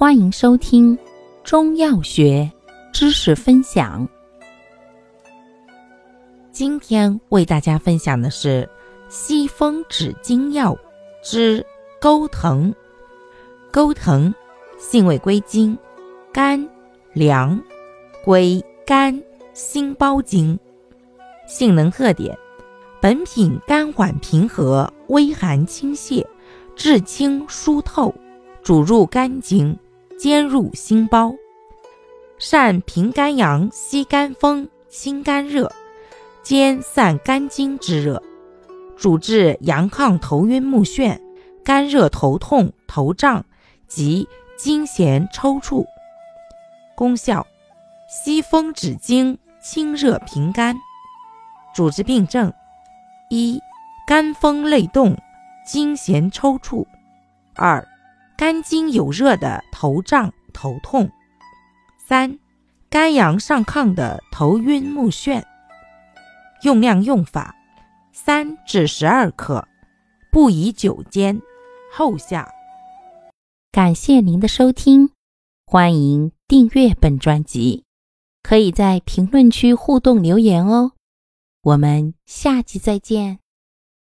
欢迎收听中药学知识分享。今天为大家分享的是西风止惊药之钩藤。钩藤性味归经，甘凉，归肝心包经。性能特点：本品甘缓平和，微寒清泻，治清疏透，主入肝经。兼入心包，善平肝阳、息肝风、清肝热，兼散肝经之热，主治阳亢头晕目眩、肝热头痛、头胀及惊痫抽搐。功效：息风止惊，清热平肝。主治病症：一、肝风内动、惊痫抽搐；二、肝经有热的头胀头痛，三肝阳上亢的头晕目眩。用量用法：三至十二克，不宜久煎，后下。感谢您的收听，欢迎订阅本专辑，可以在评论区互动留言哦。我们下期再见。